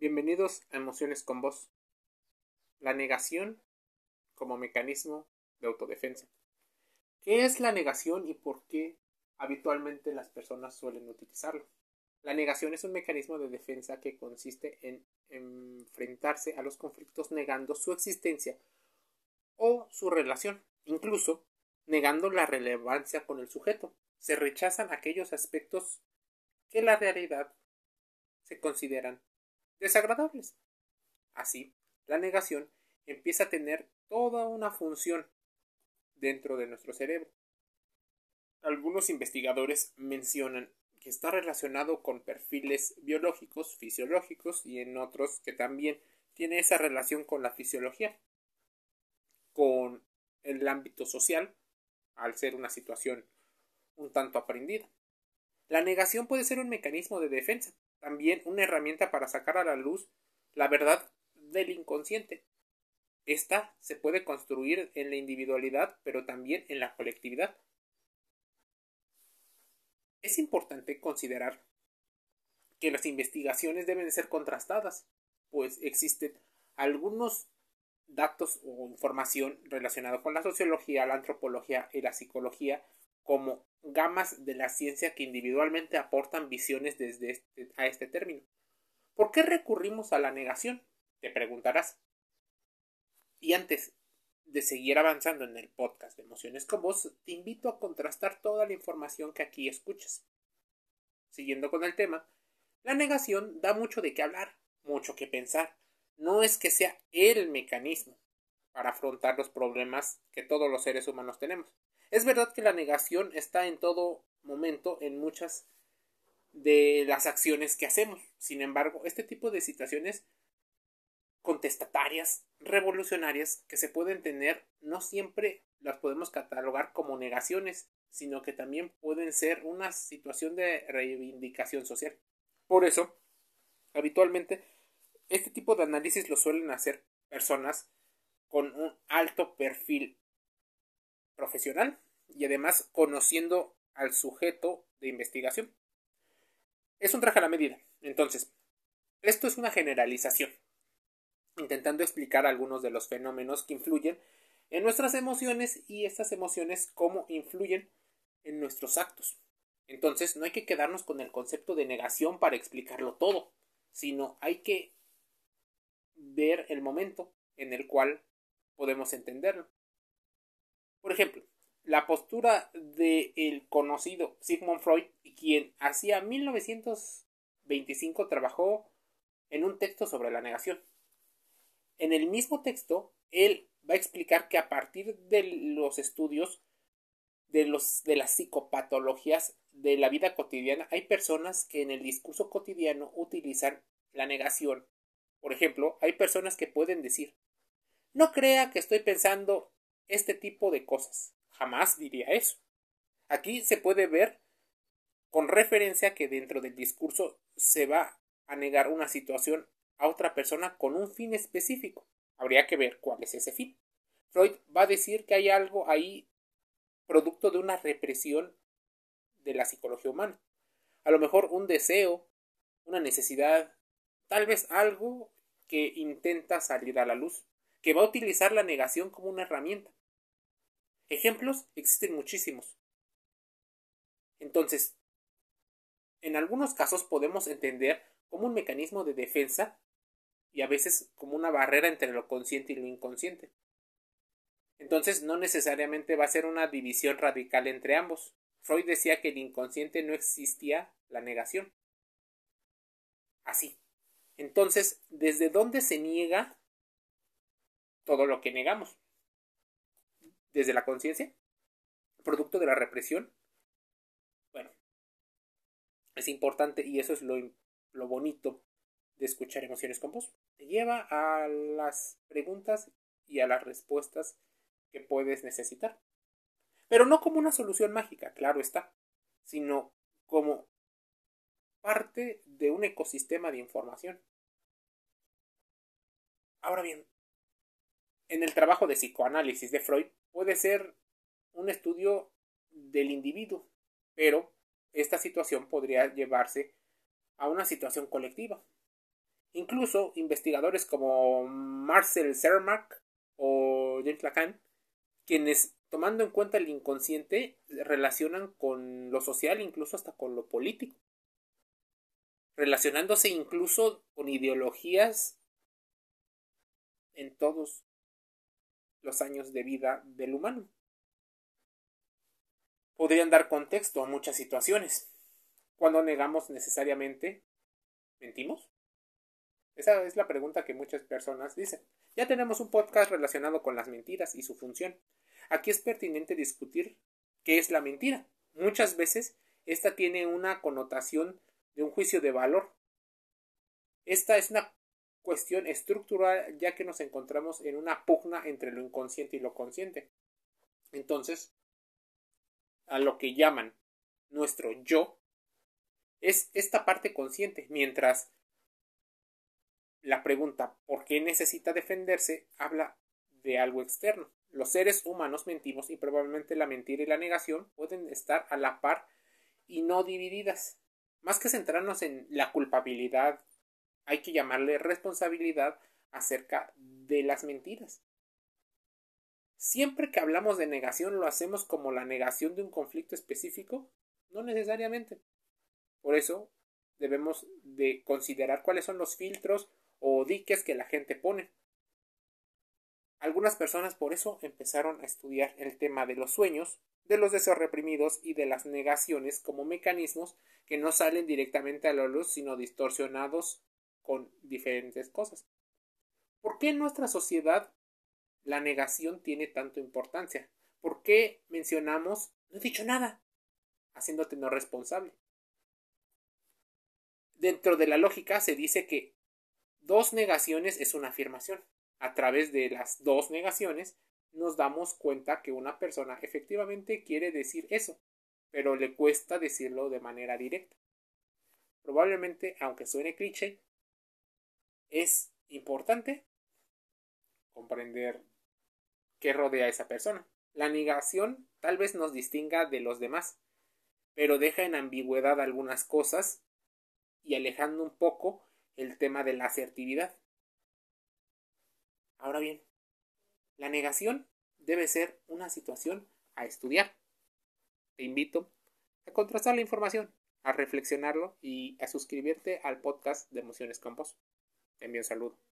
Bienvenidos a Emociones con Voz. La negación como mecanismo de autodefensa. ¿Qué es la negación y por qué habitualmente las personas suelen utilizarlo? La negación es un mecanismo de defensa que consiste en enfrentarse a los conflictos negando su existencia o su relación, incluso negando la relevancia con el sujeto. Se rechazan aquellos aspectos que la realidad se consideran desagradables. Así, la negación empieza a tener toda una función dentro de nuestro cerebro. Algunos investigadores mencionan que está relacionado con perfiles biológicos, fisiológicos y en otros que también tiene esa relación con la fisiología, con el ámbito social, al ser una situación un tanto aprendida. La negación puede ser un mecanismo de defensa, también una herramienta para sacar a la luz la verdad del inconsciente. Esta se puede construir en la individualidad, pero también en la colectividad. Es importante considerar que las investigaciones deben ser contrastadas, pues existen algunos datos o información relacionada con la sociología, la antropología y la psicología como gamas de la ciencia que individualmente aportan visiones desde este, a este término. ¿Por qué recurrimos a la negación? Te preguntarás. Y antes de seguir avanzando en el podcast de Emociones con Vos, te invito a contrastar toda la información que aquí escuchas. Siguiendo con el tema, la negación da mucho de qué hablar, mucho que pensar. No es que sea el mecanismo para afrontar los problemas que todos los seres humanos tenemos. Es verdad que la negación está en todo momento en muchas de las acciones que hacemos. Sin embargo, este tipo de situaciones contestatarias, revolucionarias que se pueden tener, no siempre las podemos catalogar como negaciones, sino que también pueden ser una situación de reivindicación social. Por eso, habitualmente, este tipo de análisis lo suelen hacer personas con un alto perfil profesional y además conociendo al sujeto de investigación. Es un traje a la medida. Entonces, esto es una generalización, intentando explicar algunos de los fenómenos que influyen en nuestras emociones y estas emociones cómo influyen en nuestros actos. Entonces, no hay que quedarnos con el concepto de negación para explicarlo todo, sino hay que ver el momento en el cual podemos entenderlo. Por ejemplo, la postura del conocido Sigmund Freud, quien hacia 1925 trabajó en un texto sobre la negación. En el mismo texto, él va a explicar que a partir de los estudios de, los, de las psicopatologías de la vida cotidiana, hay personas que en el discurso cotidiano utilizan la negación. Por ejemplo, hay personas que pueden decir, no crea que estoy pensando este tipo de cosas. Jamás diría eso. Aquí se puede ver con referencia que dentro del discurso se va a negar una situación a otra persona con un fin específico. Habría que ver cuál es ese fin. Freud va a decir que hay algo ahí producto de una represión de la psicología humana. A lo mejor un deseo, una necesidad, tal vez algo que intenta salir a la luz, que va a utilizar la negación como una herramienta. Ejemplos existen muchísimos. Entonces, en algunos casos podemos entender como un mecanismo de defensa y a veces como una barrera entre lo consciente y lo inconsciente. Entonces no necesariamente va a ser una división radical entre ambos. Freud decía que el inconsciente no existía la negación. Así. Entonces, ¿desde dónde se niega todo lo que negamos? Desde la conciencia, producto de la represión. Bueno, es importante y eso es lo, lo bonito de escuchar emociones con voz. Te lleva a las preguntas y a las respuestas que puedes necesitar. Pero no como una solución mágica, claro está, sino como parte de un ecosistema de información. Ahora bien, en el trabajo de psicoanálisis de Freud puede ser un estudio del individuo, pero esta situación podría llevarse a una situación colectiva. Incluso investigadores como Marcel Cermak o James Lacan, quienes tomando en cuenta el inconsciente relacionan con lo social, incluso hasta con lo político, relacionándose incluso con ideologías en todos los años de vida del humano. Podrían dar contexto a muchas situaciones. Cuando negamos necesariamente, ¿mentimos? Esa es la pregunta que muchas personas dicen. Ya tenemos un podcast relacionado con las mentiras y su función. Aquí es pertinente discutir qué es la mentira. Muchas veces esta tiene una connotación de un juicio de valor. Esta es una cuestión estructural ya que nos encontramos en una pugna entre lo inconsciente y lo consciente. Entonces, a lo que llaman nuestro yo es esta parte consciente, mientras la pregunta ¿por qué necesita defenderse? habla de algo externo. Los seres humanos mentimos y probablemente la mentira y la negación pueden estar a la par y no divididas. Más que centrarnos en la culpabilidad, hay que llamarle responsabilidad acerca de las mentiras. Siempre que hablamos de negación lo hacemos como la negación de un conflicto específico, no necesariamente. Por eso debemos de considerar cuáles son los filtros o diques que la gente pone. Algunas personas por eso empezaron a estudiar el tema de los sueños, de los deseos reprimidos y de las negaciones como mecanismos que no salen directamente a la luz sino distorsionados con diferentes cosas. ¿Por qué en nuestra sociedad la negación tiene tanta importancia? ¿Por qué mencionamos no he dicho nada? haciéndote no responsable. Dentro de la lógica se dice que dos negaciones es una afirmación. A través de las dos negaciones nos damos cuenta que una persona efectivamente quiere decir eso, pero le cuesta decirlo de manera directa. Probablemente, aunque suene cliché, es importante comprender qué rodea a esa persona. La negación tal vez nos distinga de los demás, pero deja en ambigüedad algunas cosas y alejando un poco el tema de la asertividad. Ahora bien, la negación debe ser una situación a estudiar. Te invito a contrastar la información, a reflexionarlo y a suscribirte al podcast de Emociones Campos. Envío un saludo.